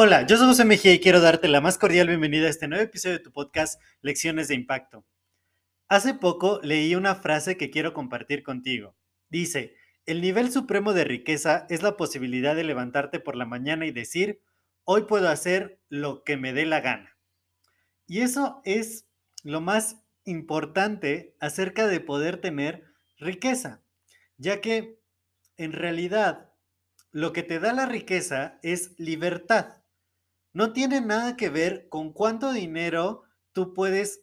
Hola, yo soy José Mejía y quiero darte la más cordial bienvenida a este nuevo episodio de tu podcast Lecciones de Impacto. Hace poco leí una frase que quiero compartir contigo. Dice, el nivel supremo de riqueza es la posibilidad de levantarte por la mañana y decir, hoy puedo hacer lo que me dé la gana. Y eso es lo más importante acerca de poder tener riqueza, ya que en realidad lo que te da la riqueza es libertad. No tiene nada que ver con cuánto dinero tú puedes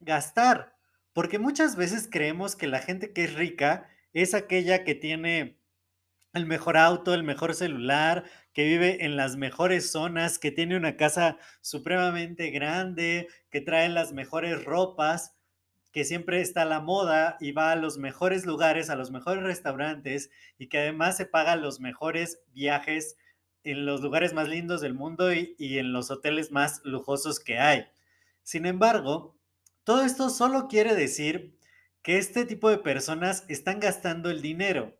gastar, porque muchas veces creemos que la gente que es rica es aquella que tiene el mejor auto, el mejor celular, que vive en las mejores zonas, que tiene una casa supremamente grande, que trae las mejores ropas, que siempre está a la moda y va a los mejores lugares, a los mejores restaurantes y que además se paga los mejores viajes en los lugares más lindos del mundo y, en los hoteles más lujosos que hay. Sin embargo, todo esto solo quiere decir que este tipo de personas están gastando el dinero.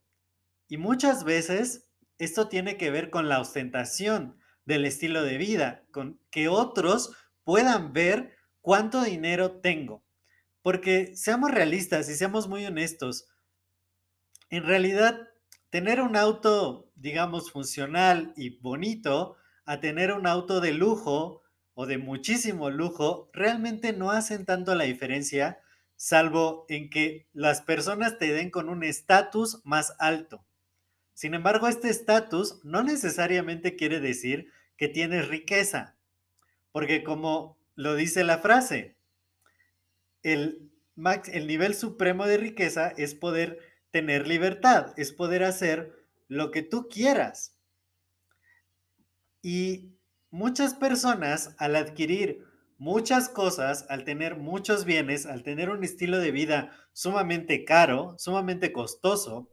Y muchas veces esto tiene que ver con la ostentación del estilo de vida, con que otros puedan ver cuánto dinero tengo. Porque seamos realistas y seamos muy honestos, en realidad tener un auto, digamos, funcional y bonito a tener un auto de lujo o de muchísimo lujo, realmente no hacen tanto la diferencia, salvo en que las personas te den con un estatus más alto. Sin embargo, este estatus no necesariamente quiere decir que tienes riqueza, porque como lo dice la frase, el, max, el nivel supremo de riqueza es poder tener libertad, es poder hacer lo que tú quieras. Y muchas personas al adquirir muchas cosas, al tener muchos bienes, al tener un estilo de vida sumamente caro, sumamente costoso,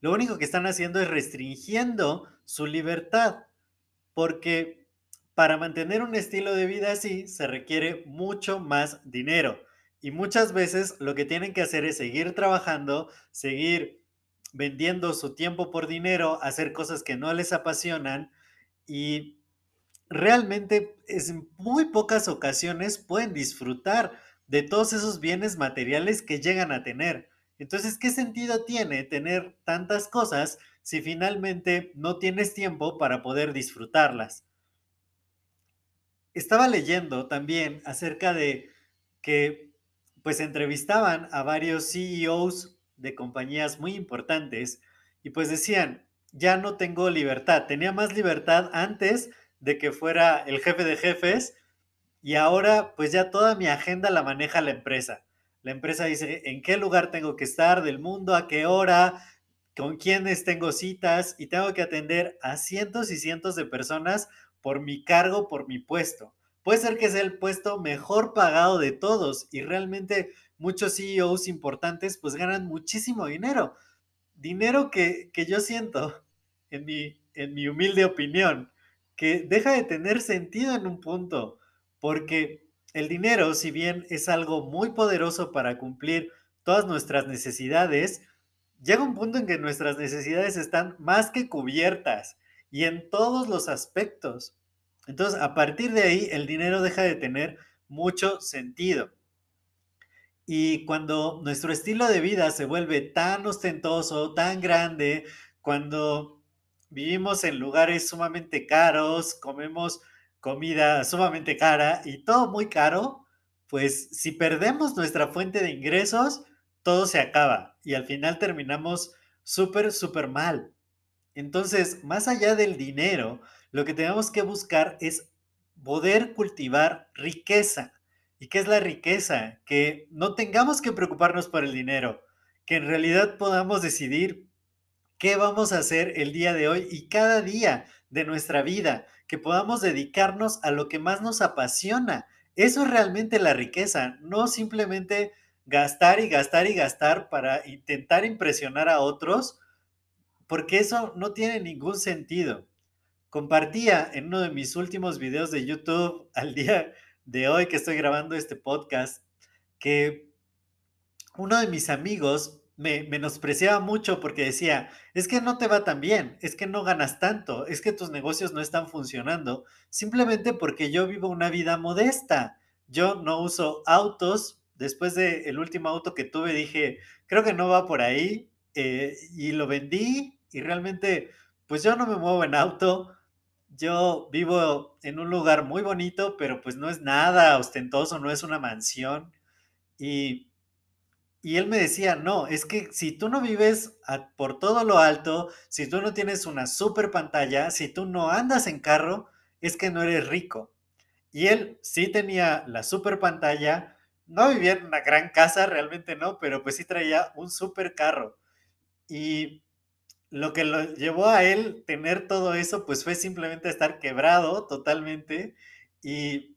lo único que están haciendo es restringiendo su libertad, porque para mantener un estilo de vida así se requiere mucho más dinero. Y muchas veces lo que tienen que hacer es seguir trabajando, seguir vendiendo su tiempo por dinero, hacer cosas que no les apasionan y realmente en muy pocas ocasiones pueden disfrutar de todos esos bienes materiales que llegan a tener. Entonces, ¿qué sentido tiene tener tantas cosas si finalmente no tienes tiempo para poder disfrutarlas? Estaba leyendo también acerca de que pues entrevistaban a varios CEOs de compañías muy importantes y pues decían, ya no tengo libertad, tenía más libertad antes de que fuera el jefe de jefes y ahora pues ya toda mi agenda la maneja la empresa. La empresa dice en qué lugar tengo que estar del mundo, a qué hora, con quiénes tengo citas y tengo que atender a cientos y cientos de personas por mi cargo, por mi puesto. Puede ser que sea el puesto mejor pagado de todos y realmente muchos CEOs importantes pues ganan muchísimo dinero. Dinero que, yo siento, en mi, en mi humilde opinión, que deja de tener sentido en un punto, porque el dinero, si bien es algo muy poderoso para cumplir todas nuestras necesidades, llega un punto en que nuestras necesidades están más que cubiertas y en todos los aspectos. Entonces, a partir de ahí, el dinero deja de tener mucho sentido. Y cuando nuestro estilo de vida se vuelve tan ostentoso, tan grande, cuando vivimos en lugares sumamente caros, comemos comida sumamente cara y todo muy caro, pues si perdemos nuestra fuente de ingresos, todo se acaba y al final terminamos súper, súper mal. Entonces, más allá del dinero, lo que tenemos que buscar es poder cultivar riqueza. ¿Y qué es la riqueza? Que no tengamos que preocuparnos por el dinero, que en realidad podamos decidir qué vamos a hacer el día de hoy y cada día de nuestra vida, que podamos dedicarnos a lo que más nos apasiona. Eso es realmente la riqueza, no simplemente gastar y gastar y gastar para intentar impresionar a otros, porque eso no tiene ningún sentido. Compartía en uno de mis últimos videos de YouTube al día de hoy que estoy grabando este podcast que uno de mis amigos me menospreciaba mucho porque decía, es que no te va tan bien, es que no ganas tanto, es que tus negocios no están funcionando, simplemente porque yo vivo una vida modesta. Yo no uso autos. Después del último auto que tuve dije, creo que no va por ahí eh, y lo vendí y realmente pues yo no me muevo en auto. Yo vivo en un lugar muy bonito, pero pues no es nada ostentoso, no es una mansión. Y y él me decía, no, es que si tú no vives por todo lo alto, si tú no tienes una super pantalla, si tú no andas en carro, es que no eres rico. Y él sí tenía la super pantalla, no vivía en una gran casa, realmente no, pero pues sí traía un super carro. Y lo que lo llevó a él tener todo eso, pues fue simplemente estar quebrado totalmente y,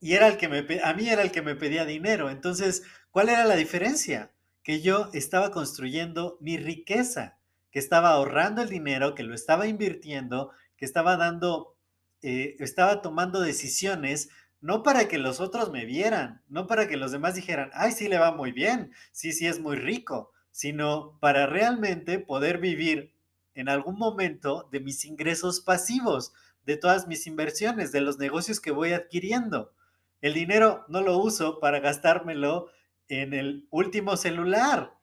y era el que me, a mí era el que me pedía dinero. Entonces, ¿Cuál era la diferencia? Que yo estaba construyendo mi riqueza, que estaba ahorrando el dinero, que lo estaba invirtiendo, que estaba dando, eh, estaba tomando decisiones no para que los otros me vieran, no para que los demás dijeran, ay, sí le va muy bien, sí, sí es muy rico, sino para realmente poder vivir en algún momento de mis ingresos pasivos, de todas mis inversiones, de los negocios que voy adquiriendo. El dinero no lo uso para gastármelo en el último celular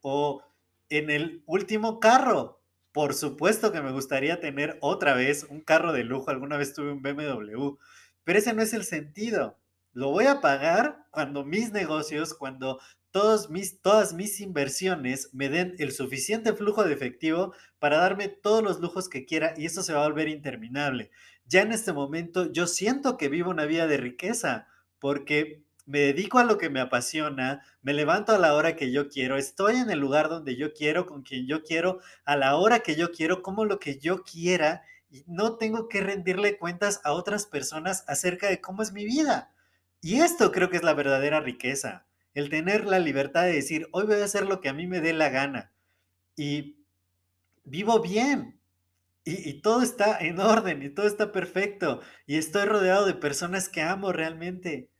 o en el último carro. Por supuesto que me gustaría tener otra vez un carro de lujo. Alguna vez tuve un BMW, pero ese no es el sentido. Lo voy a pagar cuando mis negocios, cuando todos mis, todas mis inversiones me den el suficiente flujo de efectivo para darme todos los lujos que quiera y eso se va a volver interminable. Ya en este momento yo siento que vivo una vida de riqueza porque me dedico a lo que me apasiona, me levanto a la hora que yo quiero, estoy en el lugar donde yo quiero, con quien yo quiero, a la hora que yo quiero, como lo que yo quiera, y no tengo que rendirle cuentas a otras personas acerca de cómo es mi vida. Y esto creo que es la verdadera riqueza, el tener la libertad de decir, hoy voy a hacer lo que a mí me dé la gana. Y vivo bien, y, todo está en orden y todo está perfecto. Y estoy rodeado de personas que amo realmente.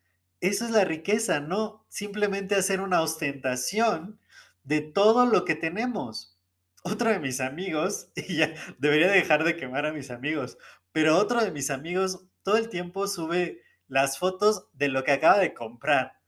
Esa es la riqueza, no simplemente hacer una ostentación de todo lo que tenemos. Otro de mis amigos, y ya debería dejar de quemar a mis amigos, pero otro de mis amigos todo el tiempo sube las fotos de lo que acaba de comprar.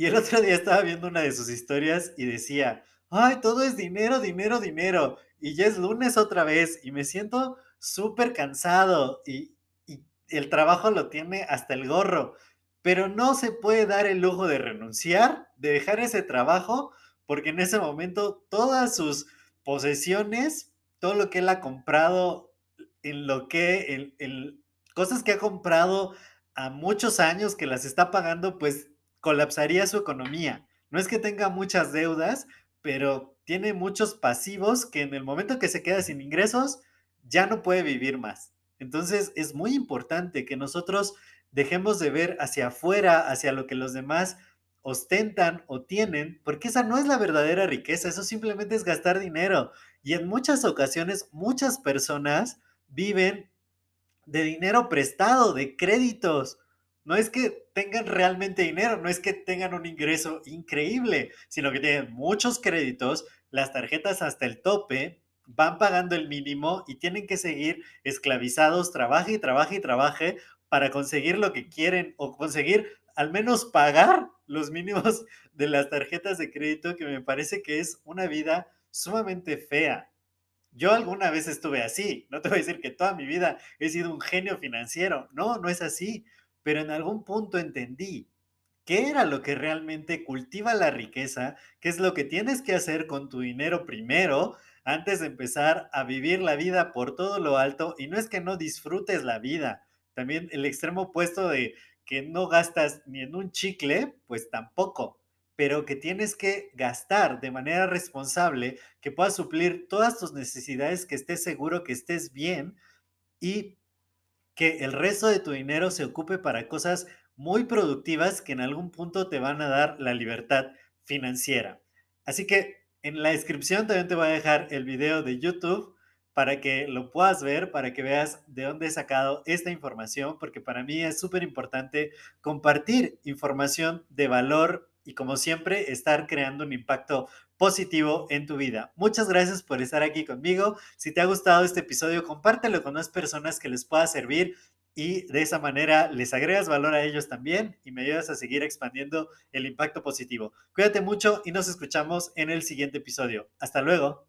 Y el otro día estaba viendo una de sus historias y decía, ay, todo es dinero, dinero, dinero. Y ya es lunes otra vez y me siento súper cansado y, y el trabajo lo tiene hasta el gorro pero no se puede dar el lujo de renunciar, de dejar ese trabajo, porque en ese momento todas sus posesiones, todo lo que él ha comprado, en lo que, el, cosas que ha comprado a muchos años que las está pagando, pues colapsaría su economía. No es que tenga muchas deudas, pero tiene muchos pasivos que en el momento que se queda sin ingresos, ya no puede vivir más. Entonces es muy importante que nosotros dejemos de ver hacia afuera, hacia lo que los demás ostentan o tienen, porque esa no es la verdadera riqueza, eso simplemente es gastar dinero. Y en muchas ocasiones muchas personas viven de dinero prestado, de créditos. No es que tengan realmente dinero, no es que tengan un ingreso increíble, sino que tienen muchos créditos, las tarjetas hasta el tope, van pagando el mínimo y tienen que seguir esclavizados, trabaje y trabaje y trabaje para conseguir lo que quieren o conseguir al menos pagar los mínimos de las tarjetas de crédito, que me parece que es una vida sumamente fea. Yo alguna vez estuve así, no te voy a decir que toda mi vida he sido un genio financiero, no, no es así, pero en algún punto entendí qué era lo que realmente cultiva la riqueza, qué es lo que tienes que hacer con tu dinero primero antes de empezar a vivir la vida por todo lo alto y no es que no disfrutes la vida, también el extremo opuesto de que no gastas ni en un chicle, pues tampoco. pero que tienes que gastar de manera responsable, que puedas suplir todas tus necesidades, que estés seguro que estés bien y que el resto de tu dinero se ocupe para cosas muy productivas que en algún punto te van a dar la libertad financiera. Así que en la descripción también te voy a dejar el video de YouTube para que lo puedas ver, para que veas de dónde he sacado esta información, porque para mí es súper importante compartir información de valor y como siempre estar creando un impacto positivo en tu vida. Muchas gracias por estar aquí conmigo. Si te ha gustado este episodio, compártelo con más personas que les pueda servir y de esa manera les agregas valor a ellos también y me ayudas a seguir expandiendo el impacto positivo. Cuídate mucho y nos escuchamos en el siguiente episodio. Hasta luego.